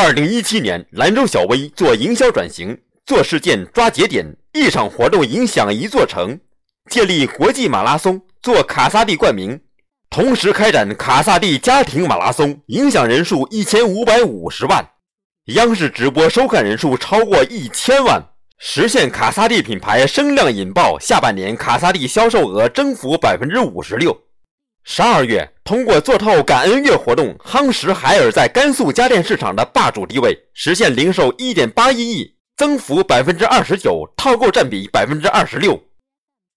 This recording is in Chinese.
二零一七年，兰州小微做营销转型，做事件抓节点，一场活动影响一座城。借力国际马拉松做卡萨帝冠名，同时开展卡萨帝家庭马拉松，影响人数一千五百五十万，央视直播收看人数超过一千万，实现卡萨帝品牌声量引爆。下半年卡萨帝销售额增幅百分之五十六。十二月，通过做透感恩月活动，夯实海尔在甘肃家电市场的霸主地位，实现零售一点八一亿，增幅百分之二十九，套购占比百分之二十六。